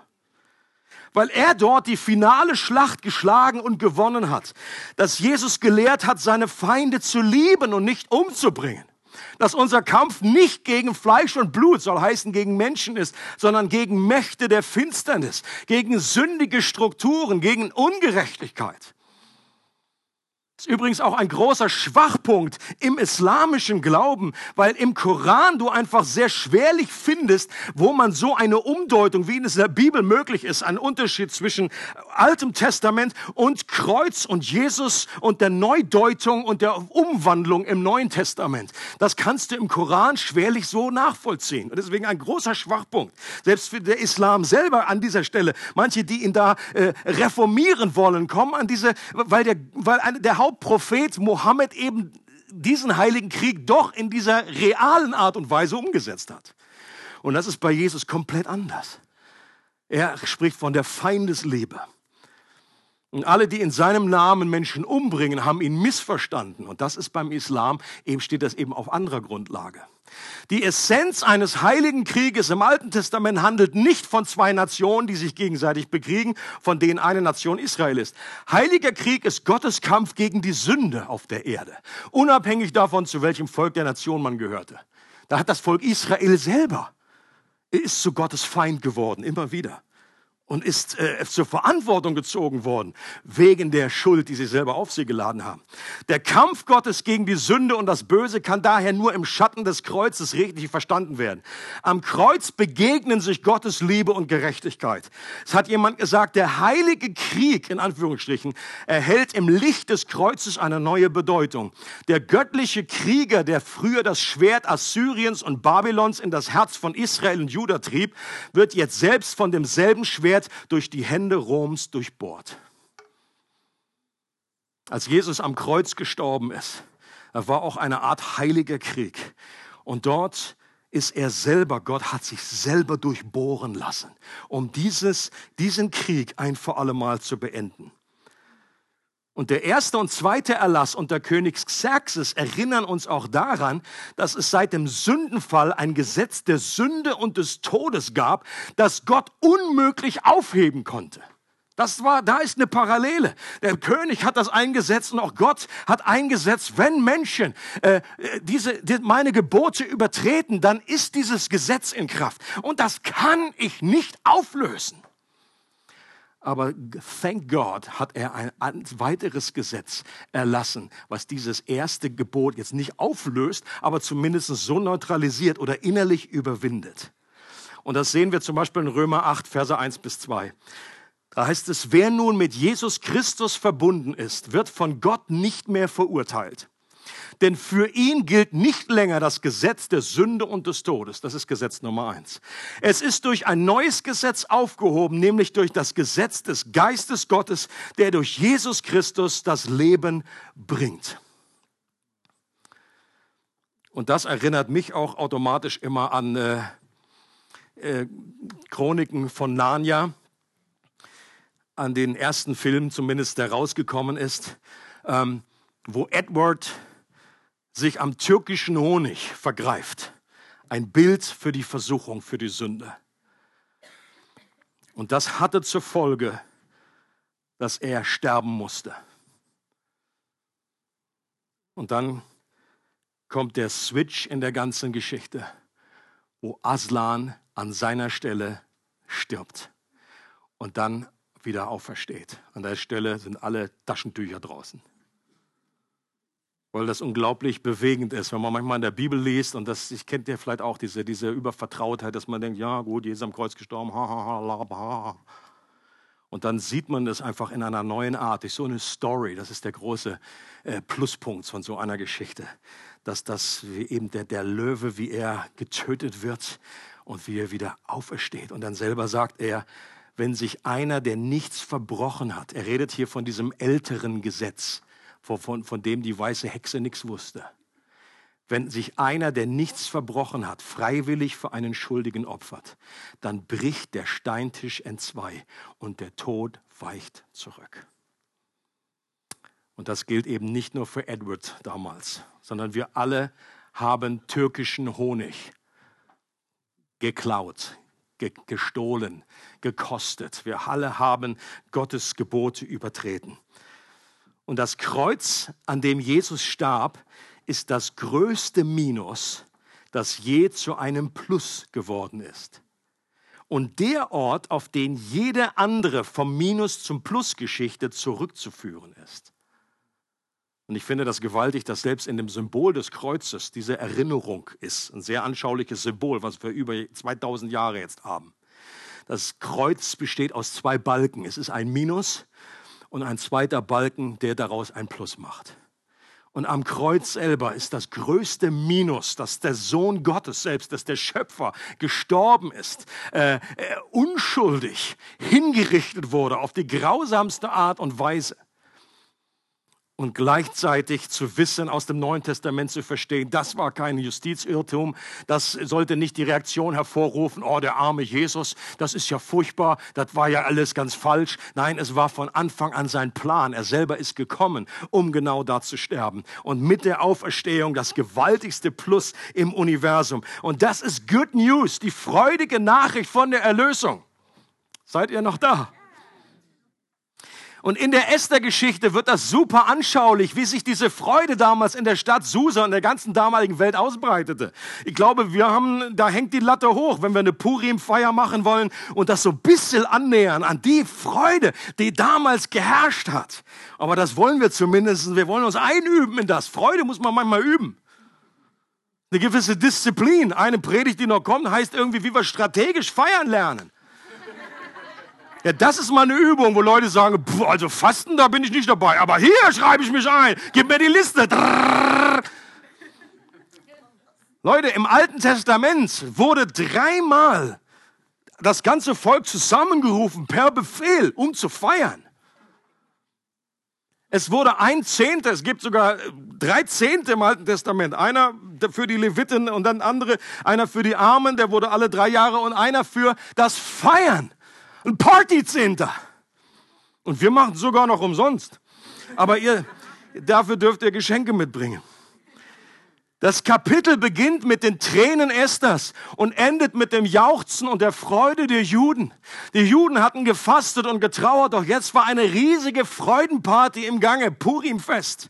Weil er dort die finale Schlacht geschlagen und gewonnen hat. Dass Jesus gelehrt hat, seine Feinde zu lieben und nicht umzubringen dass unser Kampf nicht gegen Fleisch und Blut, soll heißen gegen Menschen ist, sondern gegen Mächte der Finsternis, gegen sündige Strukturen, gegen Ungerechtigkeit ist übrigens auch ein großer Schwachpunkt im islamischen Glauben, weil im Koran du einfach sehr schwerlich findest, wo man so eine Umdeutung, wie in der Bibel möglich ist, ein Unterschied zwischen Altem Testament und Kreuz und Jesus und der Neudeutung und der Umwandlung im Neuen Testament. Das kannst du im Koran schwerlich so nachvollziehen. Und deswegen ein großer Schwachpunkt. Selbst für der Islam selber an dieser Stelle. Manche, die ihn da äh, reformieren wollen, kommen an diese, weil der, weil der Haupt Prophet Mohammed eben diesen heiligen Krieg doch in dieser realen Art und Weise umgesetzt hat. Und das ist bei Jesus komplett anders. Er spricht von der Feindesliebe. Und alle, die in seinem Namen Menschen umbringen, haben ihn missverstanden. Und das ist beim Islam, eben steht das eben auf anderer Grundlage. Die Essenz eines heiligen Krieges im Alten Testament handelt nicht von zwei Nationen, die sich gegenseitig bekriegen, von denen eine Nation Israel ist. Heiliger Krieg ist Gottes Kampf gegen die Sünde auf der Erde, unabhängig davon, zu welchem Volk der Nation man gehörte. Da hat das Volk Israel selber ist zu Gottes Feind geworden, immer wieder und ist äh, zur Verantwortung gezogen worden wegen der Schuld, die sie selber auf sie geladen haben. Der Kampf Gottes gegen die Sünde und das Böse kann daher nur im Schatten des Kreuzes richtig verstanden werden. Am Kreuz begegnen sich Gottes Liebe und Gerechtigkeit. Es hat jemand gesagt, der heilige Krieg, in Anführungsstrichen, erhält im Licht des Kreuzes eine neue Bedeutung. Der göttliche Krieger, der früher das Schwert Assyriens und Babylons in das Herz von Israel und Juda trieb, wird jetzt selbst von demselben Schwert Schwert durch die Hände Roms durchbohrt. Als Jesus am Kreuz gestorben ist, war auch eine Art heiliger Krieg. Und dort ist er selber, Gott hat sich selber durchbohren lassen, um dieses, diesen Krieg ein für alle Mal zu beenden. Und der erste und zweite Erlass unter König Xerxes erinnern uns auch daran, dass es seit dem Sündenfall ein Gesetz der Sünde und des Todes gab, das Gott unmöglich aufheben konnte. Das war, da ist eine Parallele. Der König hat das eingesetzt und auch Gott hat eingesetzt, wenn Menschen äh, diese, die, meine Gebote übertreten, dann ist dieses Gesetz in Kraft. Und das kann ich nicht auflösen. Aber thank God hat er ein, weiteres Gesetz erlassen, was dieses erste Gebot jetzt nicht auflöst, aber zumindest so neutralisiert oder innerlich überwindet. Und das sehen wir zum Beispiel in Römer 8, Verse 1 bis 2. Da heißt es, wer nun mit Jesus Christus verbunden ist, wird von Gott nicht mehr verurteilt. Denn für ihn gilt nicht länger das Gesetz der Sünde und des Todes. Das ist Gesetz Nummer eins. Es ist durch ein neues Gesetz aufgehoben, nämlich durch das Gesetz des Geistes Gottes, der durch Jesus Christus das Leben bringt. Und das erinnert mich auch automatisch immer an äh, äh, Chroniken von Narnia, an den ersten Film zumindest, der rausgekommen ist, ähm, wo Edward sich am türkischen Honig vergreift. Ein Bild für die Versuchung, für die Sünde. Und das hatte zur Folge, dass er sterben musste. Und dann kommt der Switch in der ganzen Geschichte, wo Aslan an seiner Stelle stirbt und dann wieder aufersteht. An der Stelle sind alle Taschentücher draußen weil das unglaublich bewegend ist, wenn man manchmal in der Bibel liest und das, ich kennt ja vielleicht auch diese, diese Übervertrautheit, dass man denkt, ja gut, Jesus am Kreuz gestorben, ha, ha, ha. Und dann sieht man das einfach in einer neuen Art, durch so eine Story. Das ist der große äh, Pluspunkt von so einer Geschichte, dass das eben der, der Löwe, wie er getötet wird und wie er wieder aufersteht. Und dann selber sagt er, wenn sich einer, der nichts verbrochen hat, er redet hier von diesem älteren Gesetz, von, von, dem die weiße Hexe nichts wusste. Wenn sich einer, der nichts verbrochen hat, freiwillig für einen Schuldigen opfert, dann bricht der Steintisch entzwei und der Tod weicht zurück. Und das gilt eben nicht nur für Edward damals, sondern wir alle haben türkischen Honig geklaut, ge gestohlen, gekostet. Wir alle haben Gottes Gebote übertreten. Und das Kreuz, an dem Jesus starb, ist das größte Minus, das je zu einem Plus geworden ist. Und der Ort, auf den jede andere vom Minus zum Plus Geschichte zurückzuführen ist. Und ich finde das gewaltig, dass selbst in dem Symbol des Kreuzes diese Erinnerung ist. Ein sehr anschauliches Symbol, was wir über 2000 Jahre jetzt haben. Das Kreuz besteht aus zwei Balken. Es ist ein Minus und ein zweiter Balken, der daraus ein Plus macht. Und am Kreuz selber ist das größte Minus, dass der Sohn Gottes selbst, dass der Schöpfer gestorben ist, äh, äh, unschuldig hingerichtet wurde auf die grausamste Art und Weise und gleichzeitig zu wissen, aus dem Neuen Testament zu verstehen, das war kein Justizirrtum, das sollte nicht die Reaktion hervorrufen, oh, der arme Jesus, das ist ja furchtbar, das war ja alles ganz falsch. Nein, es war von Anfang an sein Plan. Er selber ist gekommen, um genau da zu sterben. Und mit der Auferstehung das gewaltigste Plus im Universum. Und das ist Good News, die freudige Nachricht von der Erlösung. Seid ihr noch da? Und in der Esther-Geschichte wird das super anschaulich, wie sich diese Freude damals in der Stadt Susa und der ganzen damaligen Welt ausbreitete. Ich glaube, wir haben, da hängt die Latte hoch, wenn wir eine Purim-Feier machen wollen und das so ein bisschen annähern an die Freude, die damals geherrscht hat. Aber das wollen wir zumindest. Wir wollen uns einüben in das. Freude muss man manchmal üben. Eine gewisse Disziplin. Eine Predigt, die noch kommt, heißt irgendwie, wie wir strategisch feiern lernen. Ja, das ist mal eine Übung, wo Leute sagen, also Fasten, da bin ich nicht dabei. Aber hier schreibe ich mich ein. Gib mir die Liste. Leute, im Alten Testament wurde dreimal das ganze Volk zusammengerufen per Befehl, um zu feiern. Es wurde ein Zehnter, es gibt sogar drei Zehnte im Alten Testament. Einer für die Leviten und dann andere, einer für die Armen, der wurde alle drei Jahre und einer für das Feiern. Ein Partycenter. Und wir machen sogar noch umsonst. Aber ihr, dafür dürft ihr Geschenke mitbringen. Das Kapitel beginnt mit den Tränen Esthers und endet mit dem Jauchzen und der Freude der Juden. Die Juden hatten gefastet und getrauert, doch jetzt war eine riesige Freudenparty im Gange, Purimfest.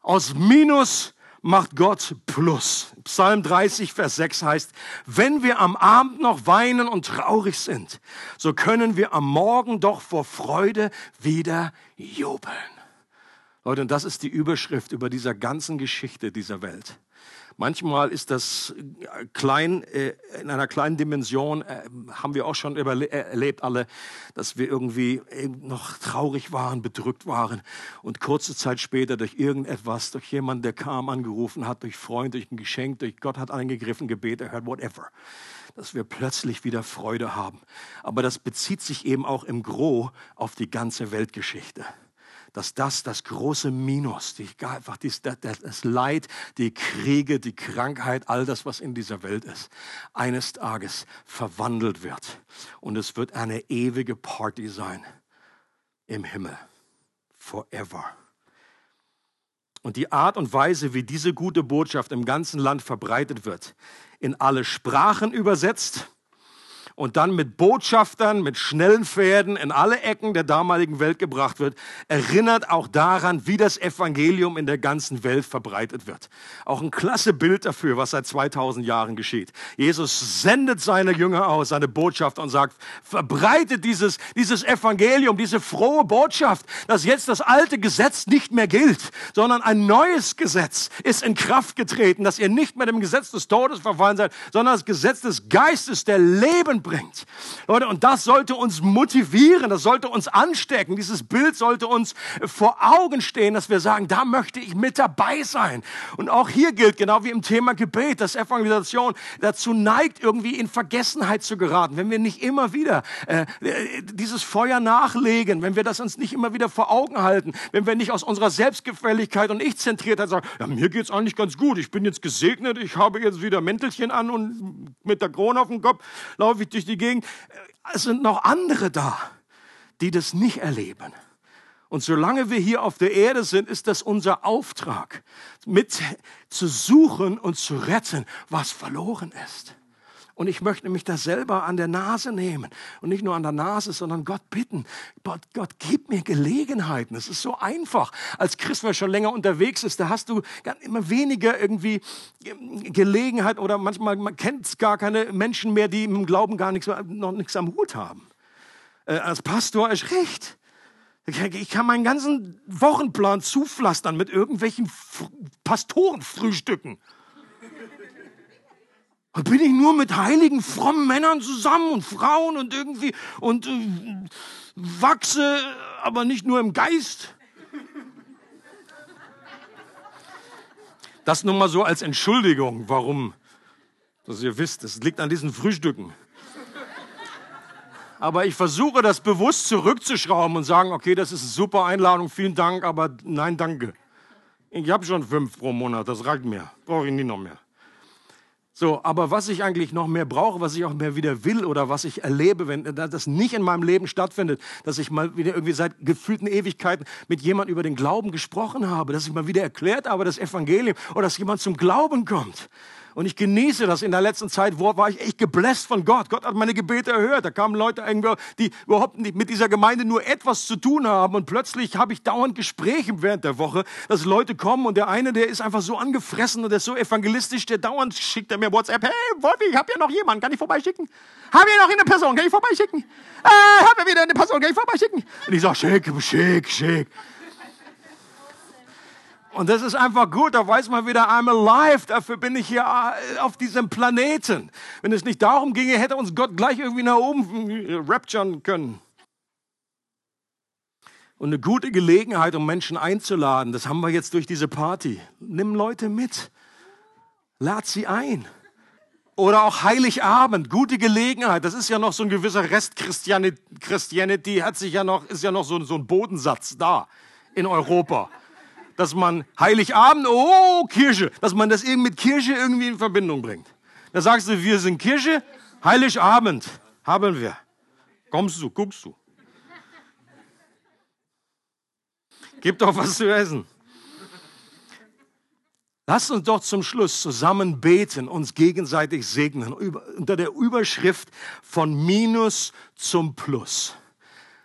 Aus Minus macht Gott Plus. Psalm 30, Vers 6 heißt, wenn wir am Abend noch weinen und traurig sind, so können wir am Morgen doch vor Freude wieder jubeln. Leute, und das ist die Überschrift über dieser ganzen Geschichte dieser Welt. Manchmal ist das äh, klein, äh, in einer kleinen Dimension, äh, haben wir auch schon erlebt alle, dass wir irgendwie noch traurig waren, bedrückt waren und kurze Zeit später durch irgendetwas, durch jemanden, der kam, angerufen hat, durch Freund, durch ein Geschenk, durch Gott hat eingegriffen, Gebet erhört, whatever dass wir plötzlich wieder Freude haben. Aber das bezieht sich eben auch im Gros auf die ganze Weltgeschichte dass das das große Minus, die, einfach dies, das, das Leid, die Kriege, die Krankheit, all das, was in dieser Welt ist, eines Tages verwandelt wird. Und es wird eine ewige Party sein im Himmel. Forever. Und die Art und Weise, wie diese gute Botschaft im ganzen Land verbreitet wird, in alle Sprachen übersetzt, und dann mit Botschaftern, mit schnellen Pferden in alle Ecken der damaligen Welt gebracht wird, erinnert auch daran, wie das Evangelium in der ganzen Welt verbreitet wird. Auch ein klasse Bild dafür, was seit 2000 Jahren geschieht. Jesus sendet seine Jünger aus, seine Botschaft und sagt, verbreitet dieses, dieses Evangelium, diese frohe Botschaft, dass jetzt das alte Gesetz nicht mehr gilt, sondern ein neues Gesetz ist in Kraft getreten, dass ihr nicht mehr dem Gesetz des Todes verfallen seid, sondern das Gesetz des Geistes, der Leben bringt. Leute, und das sollte uns motivieren, das sollte uns anstecken. Dieses Bild sollte uns vor Augen stehen, dass wir sagen, da möchte ich mit dabei sein. Und auch hier gilt, genau wie im Thema Gebet, dass Evangelisation dazu neigt, irgendwie in Vergessenheit zu geraten. Wenn wir nicht immer wieder äh, dieses Feuer nachlegen, wenn wir das uns nicht immer wieder vor Augen halten, wenn wir nicht aus unserer Selbstgefälligkeit und Ich-Zentriertheit sagen, ja, mir geht's eigentlich ganz gut, ich bin jetzt gesegnet, ich habe jetzt wieder Mäntelchen an und mit der Krone auf dem Kopf laufe ich durch die Gegend. Es sind noch andere da, die das nicht erleben. Und solange wir hier auf der Erde sind, ist das unser Auftrag, mit zu suchen und zu retten, was verloren ist. Und ich möchte mich das selber an der Nase nehmen. Und nicht nur an der Nase, sondern Gott bitten. Gott, Gott, gib mir Gelegenheiten. Es ist so einfach. Als Christ, wer schon länger unterwegs ist, da hast du immer weniger irgendwie ähm, Gelegenheit oder manchmal man kennt gar keine Menschen mehr, die im Glauben gar nichts, noch nichts am Hut haben. Äh, als Pastor ist recht. Ich kann meinen ganzen Wochenplan zupflastern mit irgendwelchen Pastorenfrühstücken. Bin ich nur mit heiligen, frommen Männern zusammen und Frauen und irgendwie und äh, wachse, aber nicht nur im Geist. Das nur mal so als Entschuldigung, warum, dass ihr wisst, es liegt an diesen Frühstücken. Aber ich versuche das bewusst zurückzuschrauben und sagen, okay, das ist eine super Einladung, vielen Dank, aber nein, danke. Ich habe schon fünf pro Monat, das reicht mir, brauche ich nie noch mehr. So, aber was ich eigentlich noch mehr brauche, was ich auch mehr wieder will oder was ich erlebe, wenn das nicht in meinem Leben stattfindet, dass ich mal wieder irgendwie seit gefühlten Ewigkeiten mit jemand über den Glauben gesprochen habe, dass ich mal wieder erklärt habe, das Evangelium oder dass jemand zum Glauben kommt. Und ich genieße das. In der letzten Zeit war ich echt gebläst von Gott. Gott hat meine Gebete erhört. Da kamen Leute, die überhaupt nicht mit dieser Gemeinde nur etwas zu tun haben. Und plötzlich habe ich dauernd Gespräche während der Woche, dass Leute kommen und der eine, der ist einfach so angefressen und der ist so evangelistisch, der dauernd schickt er mir WhatsApp. Hey, Wolfi, ich habe ja noch jemanden. Kann ich vorbeischicken? Haben wir noch eine Person? Kann ich vorbeischicken? Äh, haben wir wieder eine Person? Kann ich vorbeischicken? Und ich sage, schick, schick, schick. Und das ist einfach gut, da weiß man wieder, I'm alive, dafür bin ich hier äh, auf diesem Planeten. Wenn es nicht darum ginge, hätte uns Gott gleich irgendwie nach oben äh, rapturen können. Und eine gute Gelegenheit, um Menschen einzuladen, das haben wir jetzt durch diese Party. Nimm Leute mit, lad sie ein. Oder auch Heiligabend, gute Gelegenheit. Das ist ja noch so ein gewisser Rest Christianity, hat sich ja noch, ist ja noch so, so ein Bodensatz da in Europa dass man Heiligabend, oh, Kirche, dass man das eben mit Kirche irgendwie in Verbindung bringt. Da sagst du, wir sind Kirche, Heiligabend haben wir. Kommst du, guckst du. Gib doch was zu essen. Lass uns doch zum Schluss zusammen beten, uns gegenseitig segnen, unter der Überschrift von Minus zum Plus.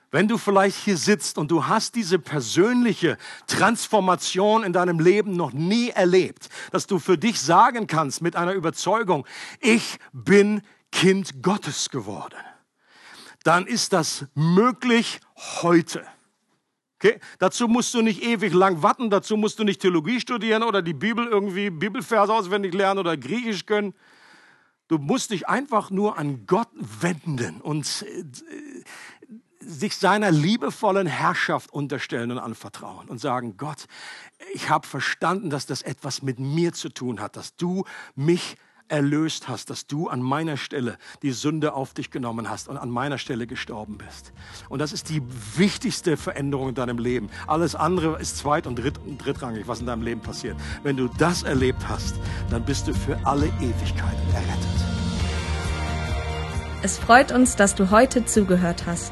Wenn du vielleicht hier sitzt und du hast diese persönliche Transformation in deinem Leben noch nie erlebt, dass du für dich sagen kannst mit einer Überzeugung, ich bin Kind Gottes geworden, dann ist das möglich heute. Okay? Dazu musst du nicht ewig lang warten, dazu musst du nicht Theologie studieren oder die Bibel irgendwie, Bibelverse auswendig lernen oder Griechisch können. Du musst dich einfach nur an Gott wenden und äh, sich seiner liebevollen Herrschaft unterstellen und anvertrauen und sagen, Gott, ich habe verstanden, dass das etwas mit mir zu tun hat, dass du mich erlöst hast, dass du an meiner Stelle die Sünde auf dich genommen hast und an meiner Stelle gestorben bist. Und das ist die wichtigste Veränderung in deinem Leben. Alles andere ist zweit- und, dritt und drittrangig, was in deinem Leben passiert. Wenn du das erlebt hast, dann bist du für alle Ewigkeit errettet. Es freut uns, dass du heute zugehört hast.